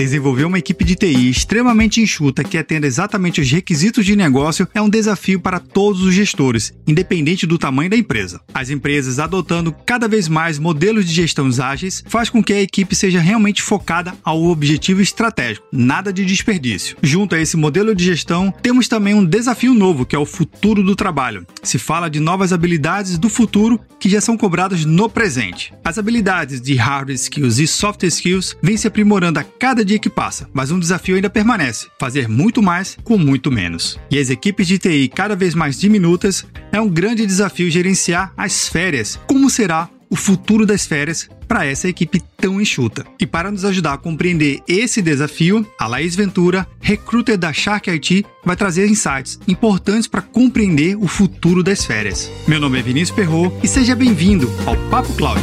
Desenvolver uma equipe de TI extremamente enxuta que atenda exatamente os requisitos de negócio é um desafio para todos os gestores, independente do tamanho da empresa. As empresas adotando cada vez mais modelos de gestão ágeis faz com que a equipe seja realmente focada ao objetivo estratégico, nada de desperdício. Junto a esse modelo de gestão, temos também um desafio novo, que é o futuro do trabalho. Se fala de novas habilidades do futuro que já são cobradas no presente. As habilidades de hard skills e soft skills vêm se aprimorando a cada dia que passa, mas um desafio ainda permanece: fazer muito mais com muito menos. E as equipes de TI cada vez mais diminutas é um grande desafio gerenciar as férias. Como será o futuro das férias para essa equipe tão enxuta. E para nos ajudar a compreender esse desafio, a Laís Ventura, recruiter da Shark IT, vai trazer insights importantes para compreender o futuro das férias. Meu nome é Vinícius Perro e seja bem-vindo ao Papo Cloud.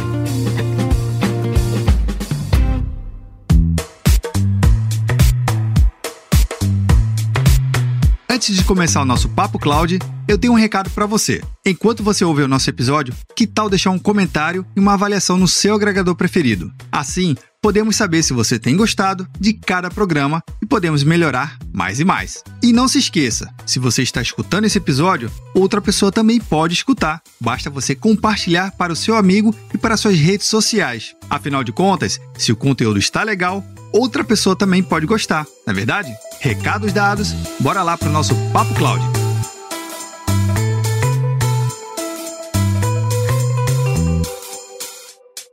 Antes de começar o nosso Papo Cloud, eu tenho um recado para você. Enquanto você ouve o nosso episódio, que tal deixar um comentário e uma avaliação no seu agregador preferido? Assim, podemos saber se você tem gostado de cada programa e podemos melhorar mais e mais. E não se esqueça, se você está escutando esse episódio, outra pessoa também pode escutar. Basta você compartilhar para o seu amigo e para suas redes sociais. Afinal de contas, se o conteúdo está legal, outra pessoa também pode gostar, não é verdade? Recados dados, bora lá para o nosso Papo Cloud.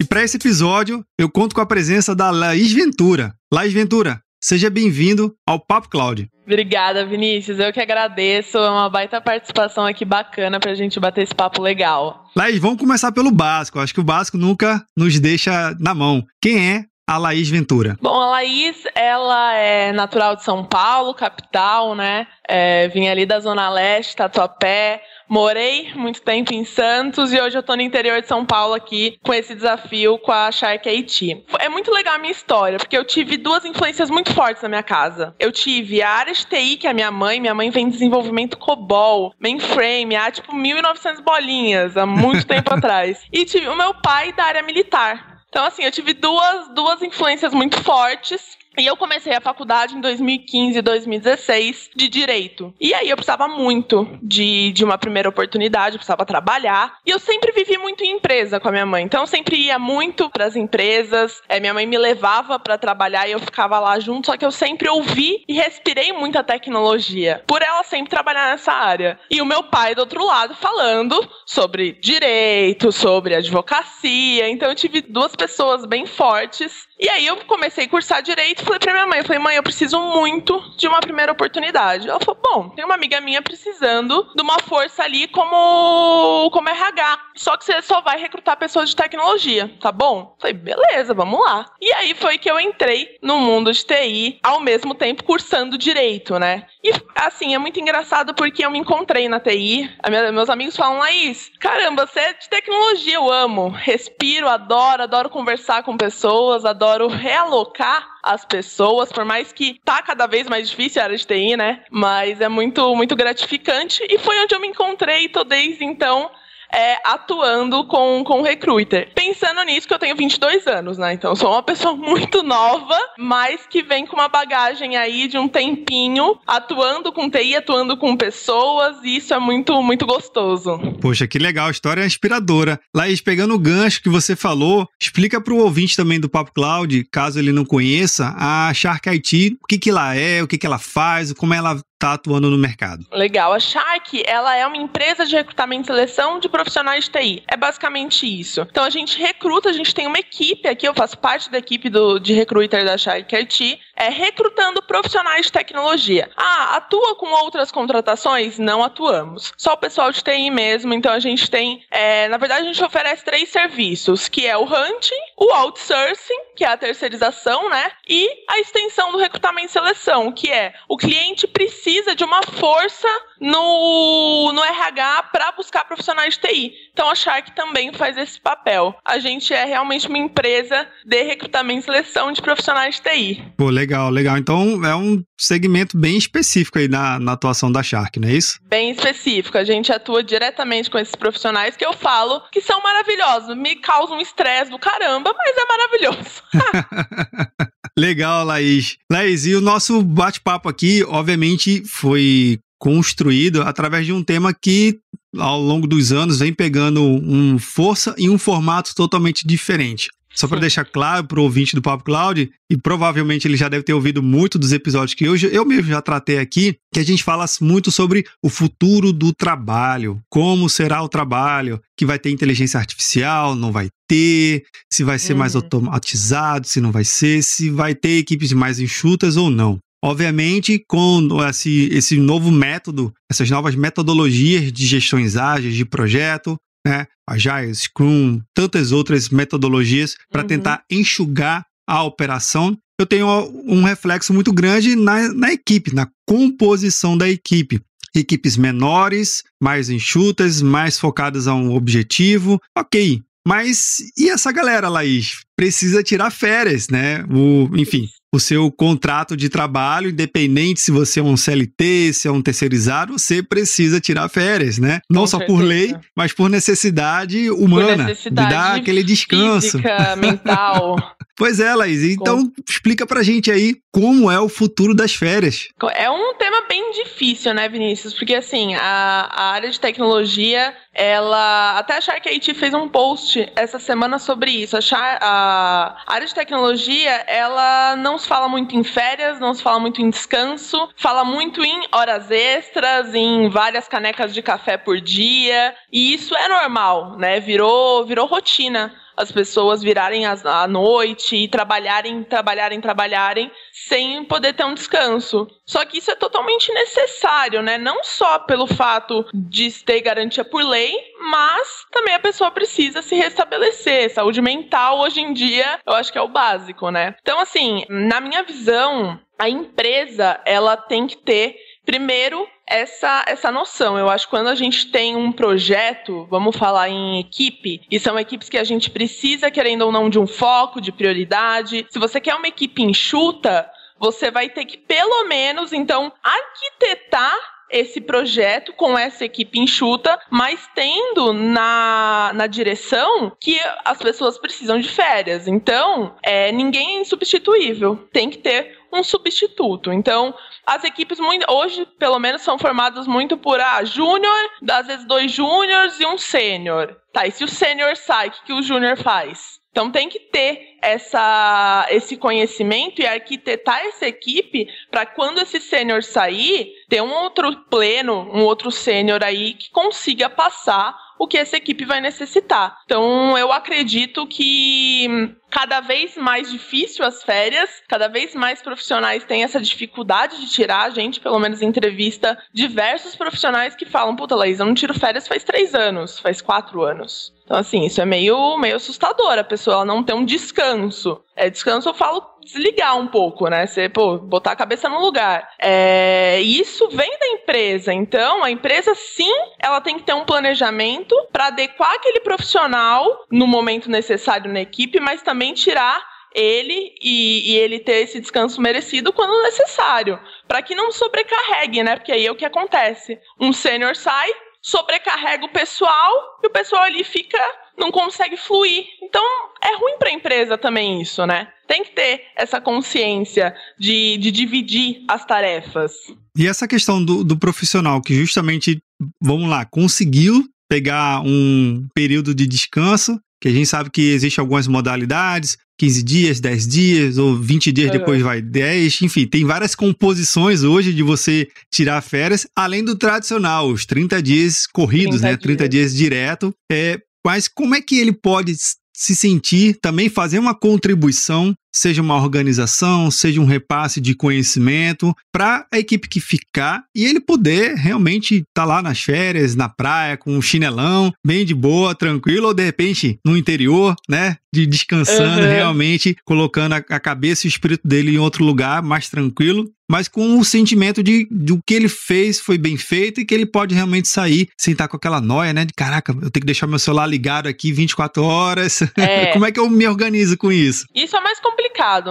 E para esse episódio, eu conto com a presença da Laís Ventura. Laís Ventura, seja bem-vindo ao Papo Cloud. Obrigada, Vinícius. Eu que agradeço. É uma baita participação aqui bacana para a gente bater esse papo legal. Laís, vamos começar pelo básico. Acho que o básico nunca nos deixa na mão. Quem é a Laís Ventura? Bom, a Laís, ela é natural de São Paulo, capital, né? É, vim ali da Zona Leste, Tatuapé. Morei muito tempo em Santos e hoje eu tô no interior de São Paulo aqui com esse desafio com a Shark IT. É muito legal a minha história, porque eu tive duas influências muito fortes na minha casa. Eu tive a área de TI, que é a minha mãe, minha mãe vem de desenvolvimento COBOL, mainframe, há tipo 1900 bolinhas, há muito tempo atrás. E tive o meu pai da área militar. Então, assim, eu tive duas, duas influências muito fortes e eu comecei a faculdade em 2015 e 2016 de direito. E aí eu precisava muito de, de uma primeira oportunidade, eu precisava trabalhar. E eu sempre vivi muito em empresa com a minha mãe. Então eu sempre ia muito para as empresas. É, minha mãe me levava para trabalhar e eu ficava lá junto. Só que eu sempre ouvi e respirei muita tecnologia. Por ela sempre trabalhar nessa área. E o meu pai do outro lado falando sobre direito, sobre advocacia. Então eu tive duas pessoas bem fortes e aí eu comecei a cursar direito e falei pra minha mãe, falei, mãe, eu preciso muito de uma primeira oportunidade. Ela falou, bom, tem uma amiga minha precisando de uma força ali como, como RH. Só que você só vai recrutar pessoas de tecnologia, tá bom? Falei, beleza, vamos lá. E aí foi que eu entrei no mundo de TI, ao mesmo tempo cursando direito, né? E assim, é muito engraçado porque eu me encontrei na TI. Minha, meus amigos falam, Laís, caramba, você é de tecnologia, eu amo. Respiro, adoro, adoro conversar com pessoas, adoro adoro realocar as pessoas, por mais que tá cada vez mais difícil a área de TI, né? Mas é muito, muito gratificante e foi onde eu me encontrei, tô desde então é, atuando com, com recruiter. Pensando nisso, que eu tenho 22 anos, né? Então, sou uma pessoa muito nova, mas que vem com uma bagagem aí de um tempinho atuando com TI, atuando com pessoas, e isso é muito, muito gostoso. Poxa, que legal, a história é inspiradora. Laís, pegando o gancho que você falou, explica para o ouvinte também do Papo Cloud, caso ele não conheça, a Shark IT, o que, que ela é, o que, que ela faz, como ela está atuando no mercado. Legal. A Shark, ela é uma empresa de recrutamento e seleção de profissionais de TI. É basicamente isso. Então a gente recruta, a gente tem uma equipe aqui, eu faço parte da equipe do, de recruiter da Shark IT, é recrutando profissionais de tecnologia. Ah, atua com outras contratações? Não atuamos. Só o pessoal de TI mesmo. Então a gente tem, é, na verdade, a gente oferece três serviços, que é o hunting, o outsourcing, que é a terceirização, né? E a extensão do recrutamento e seleção, que é o cliente precisa precisa de uma força no, no RH para buscar profissionais de TI. Então a Shark também faz esse papel. A gente é realmente uma empresa de recrutamento e seleção de profissionais de TI. Pô, legal, legal. Então é um segmento bem específico aí na, na atuação da Shark, não é isso? Bem específico. A gente atua diretamente com esses profissionais que eu falo que são maravilhosos. Me causam estresse do caramba, mas é maravilhoso. Legal, Laís. Laís, e o nosso bate-papo aqui, obviamente, foi construído através de um tema que ao longo dos anos vem pegando um força e um formato totalmente diferente. Só para deixar claro para o ouvinte do Papo Cloud, e provavelmente ele já deve ter ouvido muito dos episódios que hoje eu mesmo já tratei aqui, que a gente fala muito sobre o futuro do trabalho, como será o trabalho, que vai ter inteligência artificial, não vai ter, se vai ser uhum. mais automatizado, se não vai ser, se vai ter equipes mais enxutas ou não. Obviamente, com esse, esse novo método, essas novas metodologias de gestões ágeis de projeto, né? Agile, Scrum, tantas outras metodologias para uhum. tentar enxugar a operação. Eu tenho um reflexo muito grande na, na equipe, na composição da equipe equipes menores, mais enxutas, mais focadas a um objetivo. Ok, mas e essa galera, Laís? Precisa tirar férias, né? O, enfim, o seu contrato de trabalho, independente se você é um CLT, se é um terceirizado, você precisa tirar férias, né? Não Com só certeza. por lei, mas por necessidade humana, por necessidade de dar aquele descanso. Física, mental. pois é, Laís. Então, Com... explica pra gente aí como é o futuro das férias. É um tema bem difícil, né, Vinícius? Porque, assim, a, a área de tecnologia, ela... Até a Shark fez um post essa semana sobre isso. A, Char, a área de tecnologia, ela não se fala muito em férias, não se fala muito em descanso, fala muito em horas extras, em várias canecas de café por dia, e isso é normal, né? Virou, virou rotina as pessoas virarem à noite e trabalharem, trabalharem, trabalharem sem poder ter um descanso. Só que isso é totalmente necessário, né? Não só pelo fato de ter garantia por lei, mas também a pessoa precisa se restabelecer. Saúde mental hoje em dia, eu acho que é o básico, né? Então, assim, na minha visão, a empresa ela tem que ter primeiro essa, essa noção. Eu acho que quando a gente tem um projeto, vamos falar em equipe, e são equipes que a gente precisa, querendo ou não, de um foco, de prioridade. Se você quer uma equipe enxuta, você vai ter que, pelo menos, então, arquitetar esse projeto com essa equipe enxuta, mas tendo na, na direção que as pessoas precisam de férias. Então, é, ninguém é insubstituível. Tem que ter um substituto. Então, as equipes muito, hoje, pelo menos, são formadas muito por ah, júnior, às vezes dois júniores e um sênior. Tá, e se o sênior sai, o que, que o júnior faz? Então tem que ter essa, esse conhecimento e arquitetar essa equipe para quando esse sênior sair, ter um outro pleno, um outro sênior aí que consiga passar o que essa equipe vai necessitar. Então, eu acredito que cada vez mais difícil as férias, cada vez mais profissionais têm essa dificuldade de tirar. A gente, pelo menos, entrevista diversos profissionais que falam: Puta, Laís, eu não tiro férias faz três anos, faz quatro anos. Então, assim, isso é meio, meio assustador, a pessoa não tem um descanso. É, descanso eu falo desligar um pouco, né? Você, pô, botar a cabeça no lugar. É, isso vem da empresa. Então, a empresa, sim, ela tem que ter um planejamento para adequar aquele profissional no momento necessário na equipe, mas também tirar ele e, e, ele ter esse descanso merecido quando necessário, para que não sobrecarregue, né? Porque aí é o que acontece. Um sênior sai, sobrecarrega o pessoal e o pessoal ali fica não consegue fluir. Então é ruim para a empresa também isso, né? Tem que ter essa consciência de, de dividir as tarefas. E essa questão do, do profissional que justamente, vamos lá, conseguiu pegar um período de descanso, que a gente sabe que existe algumas modalidades, 15 dias, 10 dias, ou 20 dias é. depois vai 10, enfim, tem várias composições hoje de você tirar férias, além do tradicional, os 30 dias corridos, 30 né? Dias. 30 dias direto. É, mas como é que ele pode se sentir, também fazer uma contribuição, seja uma organização, seja um repasse de conhecimento, para a equipe que ficar e ele poder realmente estar tá lá nas férias, na praia, com um chinelão, bem de boa, tranquilo, ou de repente no interior, né? De descansando uhum. realmente, colocando a, a cabeça e o espírito dele em outro lugar, mais tranquilo, mas com o sentimento de, de o que ele fez foi bem feito e que ele pode realmente sair sem estar com aquela noia, né? De caraca, eu tenho que deixar meu celular ligado aqui 24 horas. É. Como é que eu me organizo com isso? Isso é mais complicado,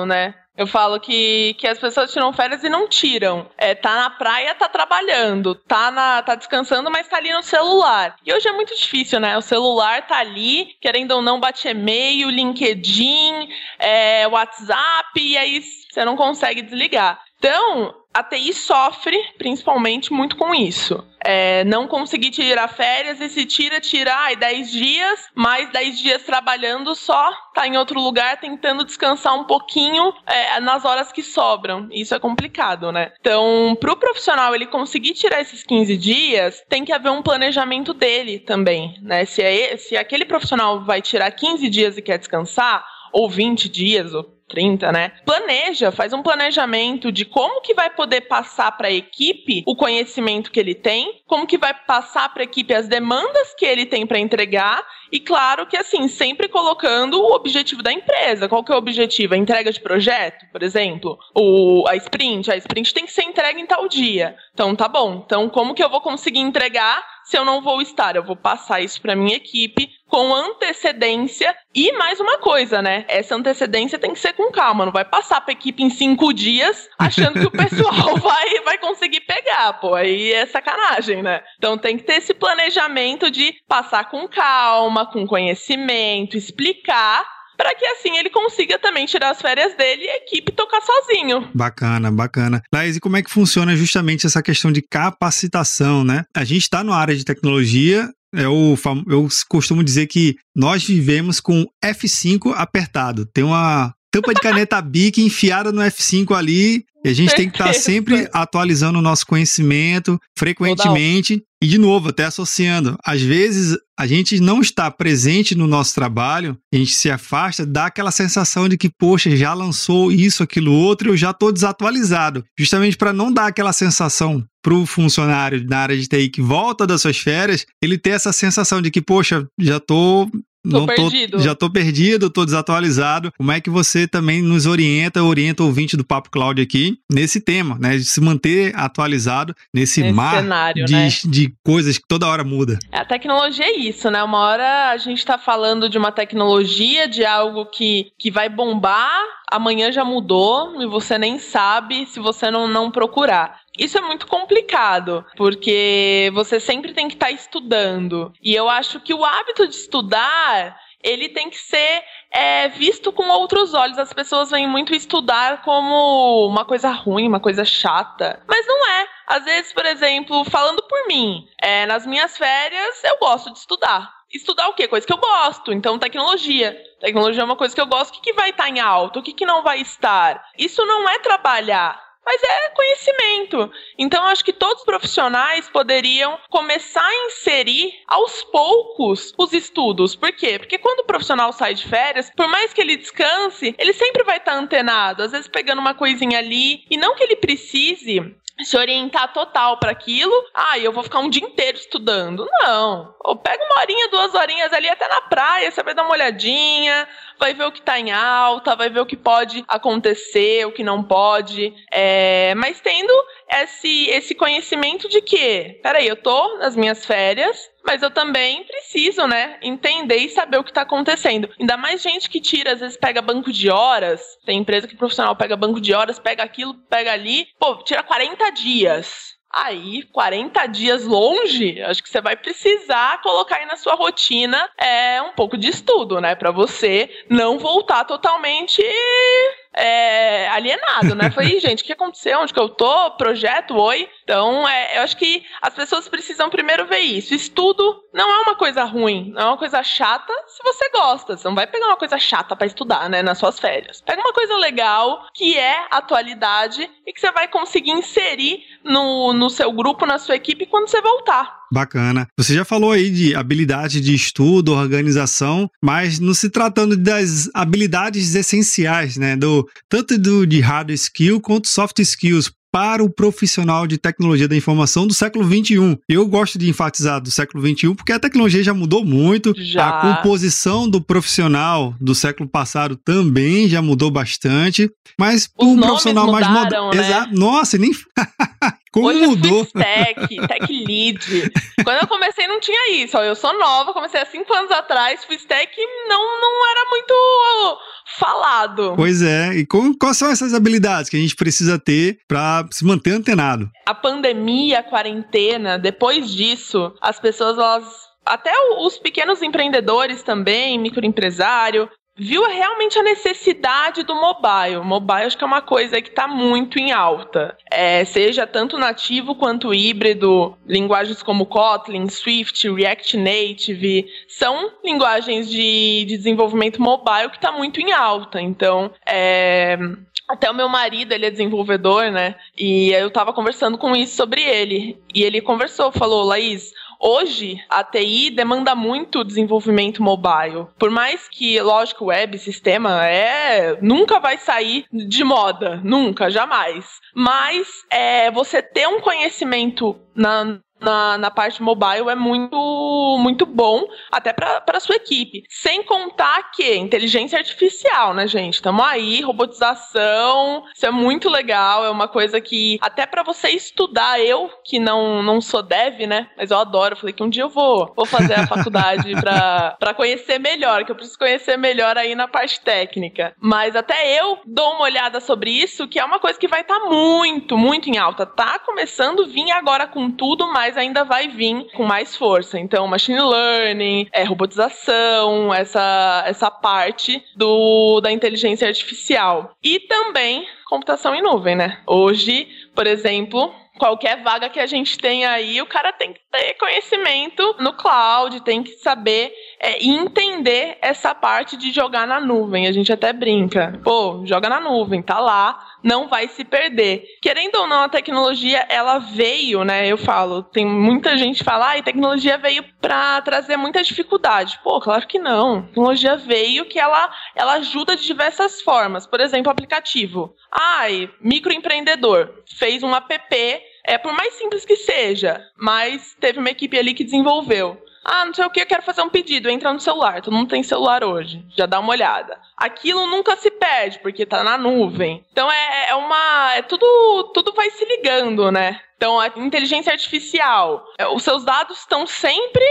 né? Eu falo que, que as pessoas tiram férias e não tiram. É, tá na praia, tá trabalhando, tá, na, tá descansando, mas tá ali no celular. E hoje é muito difícil, né? O celular tá ali, querendo ou não, bate e-mail, LinkedIn, é, WhatsApp, e aí você não consegue desligar. Então, a TI sofre principalmente muito com isso. É, não conseguir tirar férias e se tira, tira ai, 10 dias, mais 10 dias trabalhando só, tá em outro lugar tentando descansar um pouquinho é, nas horas que sobram. Isso é complicado, né? Então, pro profissional ele conseguir tirar esses 15 dias, tem que haver um planejamento dele também, né? Se, é, se aquele profissional vai tirar 15 dias e quer descansar, ou 20 dias, ou 30, né? Planeja, faz um planejamento de como que vai poder passar para a equipe o conhecimento que ele tem, como que vai passar para a equipe as demandas que ele tem para entregar e claro que assim, sempre colocando o objetivo da empresa. Qual que é o objetivo? A entrega de projeto, por exemplo, o a sprint, a sprint tem que ser entregue em tal dia. Então tá bom. Então como que eu vou conseguir entregar se eu não vou estar? Eu vou passar isso para minha equipe com antecedência. E mais uma coisa, né? Essa antecedência tem que ser com calma. Não vai passar pra equipe em cinco dias achando que o pessoal vai, vai conseguir pegar, pô. Aí é sacanagem, né? Então tem que ter esse planejamento de passar com calma, com conhecimento, explicar para que assim ele consiga também tirar as férias dele e a equipe tocar sozinho. Bacana, bacana. Laís, e como é que funciona justamente essa questão de capacitação, né? A gente está na área de tecnologia, eu, eu costumo dizer que nós vivemos com F5 apertado. Tem uma tampa de caneta Bic enfiada no F5 ali. E a gente tem que estar tá sempre atualizando o nosso conhecimento frequentemente. E, de novo, até associando. Às vezes, a gente não está presente no nosso trabalho, a gente se afasta, dá aquela sensação de que, poxa, já lançou isso, aquilo, outro, eu já estou desatualizado. Justamente para não dar aquela sensação para o funcionário na área de TI que volta das suas férias, ele ter essa sensação de que, poxa, já estou Tô não perdido. Tô, já tô perdido, tô desatualizado. Como é que você também nos orienta, orienta o ouvinte do Papo Cloud aqui nesse tema, né? De se manter atualizado nesse, nesse mar cenário, de, né? de coisas que toda hora muda. A tecnologia é isso, né? Uma hora a gente tá falando de uma tecnologia, de algo que, que vai bombar, amanhã já mudou e você nem sabe se você não, não procurar. Isso é muito complicado, porque você sempre tem que estar tá estudando. E eu acho que o hábito de estudar, ele tem que ser é, visto com outros olhos. As pessoas vêm muito estudar como uma coisa ruim, uma coisa chata. Mas não é. Às vezes, por exemplo, falando por mim, é, nas minhas férias eu gosto de estudar. Estudar o quê? Coisa que eu gosto. Então, tecnologia. Tecnologia é uma coisa que eu gosto. O que, que vai estar tá em alta? O que, que não vai estar? Isso não é trabalhar mas é conhecimento. Então, acho que todos os profissionais poderiam começar a inserir aos poucos os estudos. Por quê? Porque quando o profissional sai de férias, por mais que ele descanse, ele sempre vai estar antenado, às vezes pegando uma coisinha ali, e não que ele precise se orientar total para aquilo. Ah, eu vou ficar um dia inteiro estudando. Não. Ou pega uma horinha, duas horinhas ali até na praia, você vai dar uma olhadinha, vai ver o que está em alta, vai ver o que pode acontecer, o que não pode. É, mas tendo esse, esse conhecimento de que, peraí, eu tô nas minhas férias, mas eu também preciso, né, entender e saber o que está acontecendo. Ainda mais gente que tira, às vezes pega banco de horas, tem empresa que profissional pega banco de horas, pega aquilo, pega ali, pô, tira 40 dias. Aí, 40 dias longe, acho que você vai precisar colocar aí na sua rotina é, um pouco de estudo, né? Para você não voltar totalmente é, alienado, né? Falei, gente, o que aconteceu? Onde que eu tô? Projeto, oi. Então, é, eu acho que as pessoas precisam primeiro ver isso. Estudo não é uma coisa ruim, não é uma coisa chata se você gosta. Você não vai pegar uma coisa chata para estudar, né, nas suas férias. Pega uma coisa legal, que é atualidade, e que você vai conseguir inserir no, no seu grupo, na sua equipe, quando você voltar. Bacana. Você já falou aí de habilidade de estudo, organização, mas não se tratando das habilidades essenciais, né? Do, tanto do, de hard skill quanto soft skills para o profissional de tecnologia da informação do século XXI. Eu gosto de enfatizar do século XXI porque a tecnologia já mudou muito, já. a composição do profissional do século passado também já mudou bastante, mas para um profissional mais moderno, né? Exato. Nossa, nem Como Hoje mudou? Eu tech, tech lead. Quando eu comecei não tinha isso. Eu sou nova, comecei há cinco anos atrás, fui tech não, não era muito falado. Pois é, e com, quais são essas habilidades que a gente precisa ter para se manter antenado? A pandemia, a quarentena, depois disso, as pessoas elas até os pequenos empreendedores também, microempresário, viu realmente a necessidade do mobile. Mobile acho que é uma coisa que está muito em alta. É, seja tanto nativo quanto híbrido, linguagens como Kotlin, Swift, React Native, são linguagens de, de desenvolvimento mobile que está muito em alta. Então, é, até o meu marido, ele é desenvolvedor, né? E eu tava conversando com isso sobre ele. E ele conversou, falou, Laís, Hoje, a TI demanda muito desenvolvimento mobile. Por mais que, lógico, web, sistema, é nunca vai sair de moda. Nunca, jamais. Mas é, você ter um conhecimento na, na, na parte mobile é muito, muito bom, até para sua equipe. Sem contar que inteligência artificial, né, gente? Estamos aí, robotização, isso é muito legal, é uma coisa que até para você estudar, eu que não, não sou dev, né, mas eu adoro, falei que um dia eu vou, vou fazer a faculdade para conhecer melhor, que eu preciso conhecer melhor aí na parte técnica. Mas até eu dou uma olhada sobre isso, que é uma coisa que vai estar tá muito, muito em alta. Tá começando a vir agora com tudo, mas mas ainda vai vir com mais força. Então, machine learning, é, robotização, essa, essa parte do, da inteligência artificial. E também computação em nuvem, né? Hoje, por exemplo, qualquer vaga que a gente tem aí, o cara tem que ter conhecimento no cloud, tem que saber é, entender essa parte de jogar na nuvem. A gente até brinca, pô, joga na nuvem, tá lá, não vai se perder. Querendo ou não, a tecnologia, ela veio, né? Eu falo, tem muita gente que fala, ah, a tecnologia veio para trazer muita dificuldade. Pô, claro que não. A tecnologia veio que ela, ela ajuda de diversas formas. Por exemplo, aplicativo. Ai, microempreendedor fez um app, é por mais simples que seja, mas teve uma equipe ali que desenvolveu. Ah, não sei o que, eu quero fazer um pedido. Entra no celular. Todo mundo tem celular hoje. Já dá uma olhada. Aquilo nunca se perde, porque tá na nuvem. Então é, é uma. É tudo, tudo vai se ligando, né? Então, a inteligência artificial. É, os seus dados estão sempre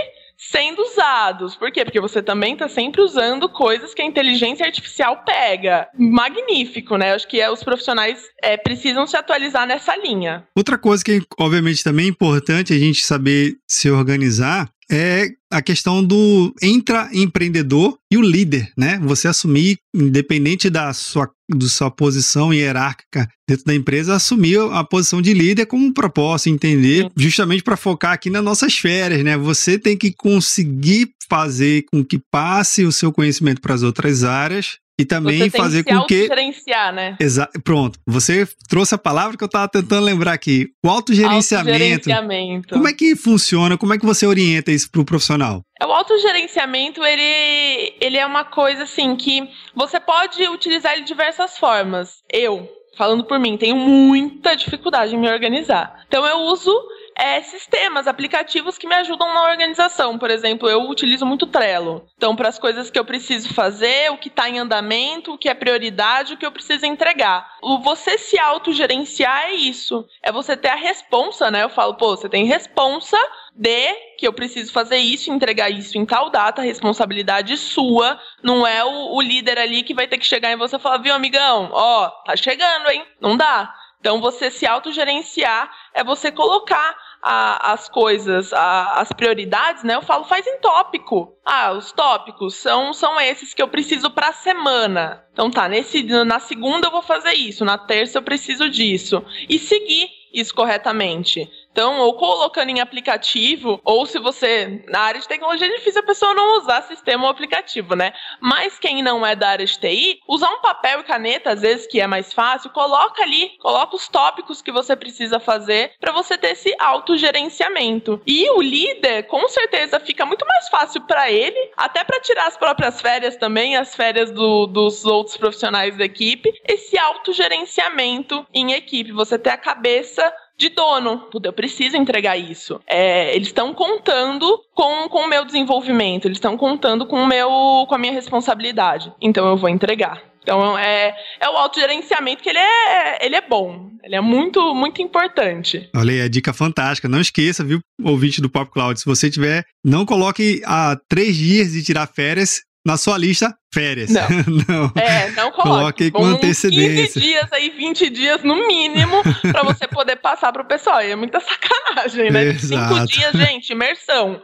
sendo usados. Por quê? Porque você também está sempre usando coisas que a inteligência artificial pega. Magnífico, né? Acho que é, os profissionais é, precisam se atualizar nessa linha. Outra coisa que, obviamente, também é importante a gente saber se organizar é a questão do intraempreendedor e o líder, né? Você assumir, independente da sua, da sua posição hierárquica dentro da empresa, assumir a posição de líder como um propósito, entender, justamente para focar aqui nas nossas férias, né? Você tem que conseguir fazer com que passe o seu conhecimento para as outras áreas e também fazer com que gerenciar, né? Exa... Pronto, você trouxe a palavra que eu estava tentando lembrar aqui. O autogerenciamento. autogerenciamento. Como é que funciona? Como é que você orienta isso para o profissional? O autogerenciamento, ele, ele é uma coisa assim que você pode utilizar ele de diversas formas. Eu, falando por mim, tenho muita dificuldade em me organizar. Então eu uso é, sistemas, aplicativos que me ajudam na organização. Por exemplo, eu utilizo muito Trello. Então, para as coisas que eu preciso fazer, o que está em andamento, o que é prioridade, o que eu preciso entregar. O você se autogerenciar é isso. É você ter a responsa, né? Eu falo, pô, você tem responsa de que eu preciso fazer isso, entregar isso em tal data, responsabilidade sua, não é o, o líder ali que vai ter que chegar em você e falar, viu, amigão, ó, tá chegando, hein? Não dá. Então, você se autogerenciar é você colocar a, as coisas, a, as prioridades, né? Eu falo, faz em tópico. Ah, os tópicos são, são esses que eu preciso para a semana. Então tá, nesse, na segunda eu vou fazer isso, na terça eu preciso disso. E seguir isso corretamente. Então, ou colocando em aplicativo, ou se você. Na área de tecnologia é difícil a pessoa não usar sistema ou aplicativo, né? Mas quem não é da área de TI, usar um papel e caneta, às vezes que é mais fácil, coloca ali, coloca os tópicos que você precisa fazer para você ter esse autogerenciamento. E o líder, com certeza, fica muito mais fácil para ele, até para tirar as próprias férias também, as férias do, dos outros profissionais da equipe, esse autogerenciamento em equipe. Você ter a cabeça de dono. Eu preciso entregar isso. É, eles estão contando com, com o meu desenvolvimento, eles estão contando com, o meu, com a minha responsabilidade. Então eu vou entregar. Então é, é o autogerenciamento que ele é, ele é bom. Ele é muito, muito importante. Olha aí, a dica fantástica. Não esqueça, viu, ouvinte do Pop Cloud, se você tiver, não coloque a três dias de tirar férias na sua lista férias. Não. não. É, não coloque. Coloque com antecedência. 15 dias aí, 20 dias no mínimo, para você poder passar pro pessoal. E é muita sacanagem, né? Exato. Cinco dias, gente, imersão.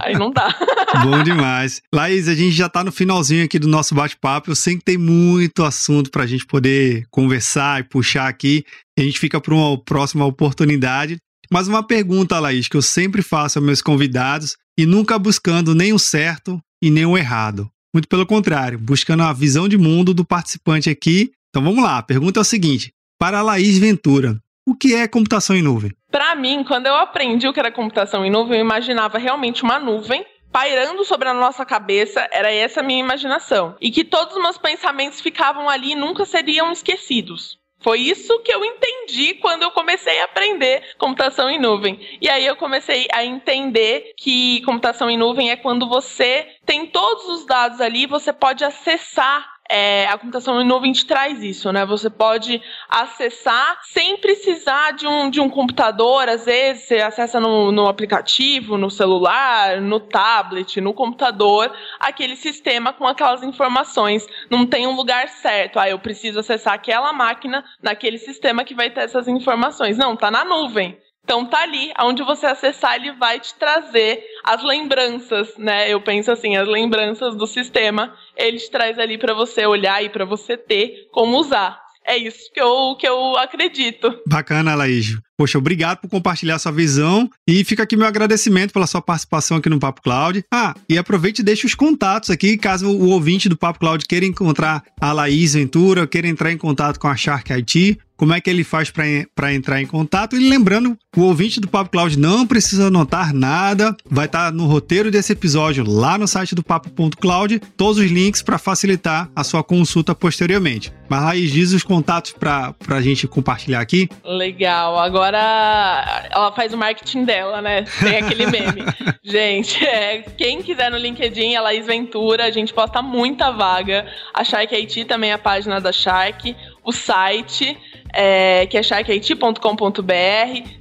Aí não dá. Bom demais. Laís, a gente já tá no finalzinho aqui do nosso bate-papo. Eu sei que tem muito assunto pra gente poder conversar e puxar aqui. A gente fica para uma próxima oportunidade. Mas uma pergunta, Laís, que eu sempre faço aos meus convidados e nunca buscando nem o certo e nem o errado. Muito pelo contrário, buscando a visão de mundo do participante aqui. Então vamos lá, a pergunta é o seguinte: para a Laís Ventura, o que é computação em nuvem? Para mim, quando eu aprendi o que era computação em nuvem, eu imaginava realmente uma nuvem pairando sobre a nossa cabeça, era essa a minha imaginação. E que todos os meus pensamentos ficavam ali e nunca seriam esquecidos. Foi isso que eu entendi quando eu comecei a aprender computação em nuvem. E aí eu comecei a entender que computação em nuvem é quando você tem todos os dados ali, você pode acessar é, a computação em nuvem te traz isso, né? Você pode acessar sem precisar de um, de um computador, às vezes você acessa no, no aplicativo, no celular, no tablet, no computador, aquele sistema com aquelas informações. Não tem um lugar certo. Ah, eu preciso acessar aquela máquina naquele sistema que vai ter essas informações. Não, tá na nuvem. Então tá ali, onde você acessar, ele vai te trazer as lembranças, né? Eu penso assim, as lembranças do sistema, ele te traz ali para você olhar e para você ter como usar. É isso que eu, que eu acredito. Bacana, Laís. Poxa, obrigado por compartilhar sua visão e fica aqui meu agradecimento pela sua participação aqui no Papo Cloud. Ah, e aproveite e deixe os contatos aqui, caso o ouvinte do Papo Cloud queira encontrar a Laís Ventura, queira entrar em contato com a Shark IT, como é que ele faz para entrar em contato. E lembrando, o ouvinte do Papo Cloud não precisa anotar nada, vai estar tá no roteiro desse episódio lá no site do Papo.cloud, todos os links para facilitar a sua consulta posteriormente. Mas Laís, diz os contatos para a gente compartilhar aqui. Legal, agora ela faz o marketing dela, né? Tem aquele meme. gente, é, quem quiser no LinkedIn, a Laís Ventura, a gente posta muita vaga. A Shark IT também é a página da Shark, o site é, que é sharkit.com.br,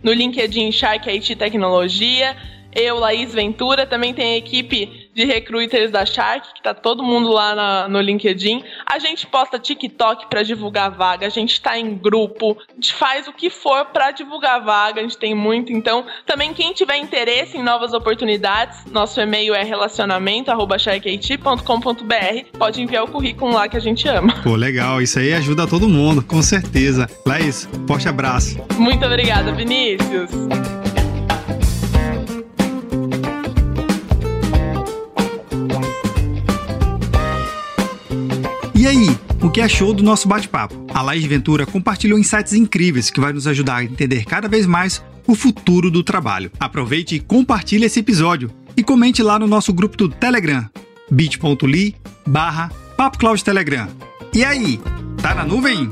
no LinkedIn Shark IT Tecnologia, eu, Laís Ventura, também tem a equipe de recruiters da Shark, que tá todo mundo lá na, no LinkedIn. A gente posta TikTok para divulgar vaga, a gente tá em grupo, a gente faz o que for para divulgar vaga, a gente tem muito. Então, também quem tiver interesse em novas oportunidades, nosso e-mail é relacionamento@sharkit.com.br. Pode enviar o currículo lá que a gente ama. Pô, legal, isso aí ajuda todo mundo, com certeza. Laís, forte abraço. Muito obrigada, Vinícius. O que achou do nosso bate-papo? A Laís Ventura compartilhou insights incríveis que vai nos ajudar a entender cada vez mais o futuro do trabalho. Aproveite e compartilhe esse episódio e comente lá no nosso grupo do Telegram, bit.ly barra Telegram. E aí, tá na nuvem?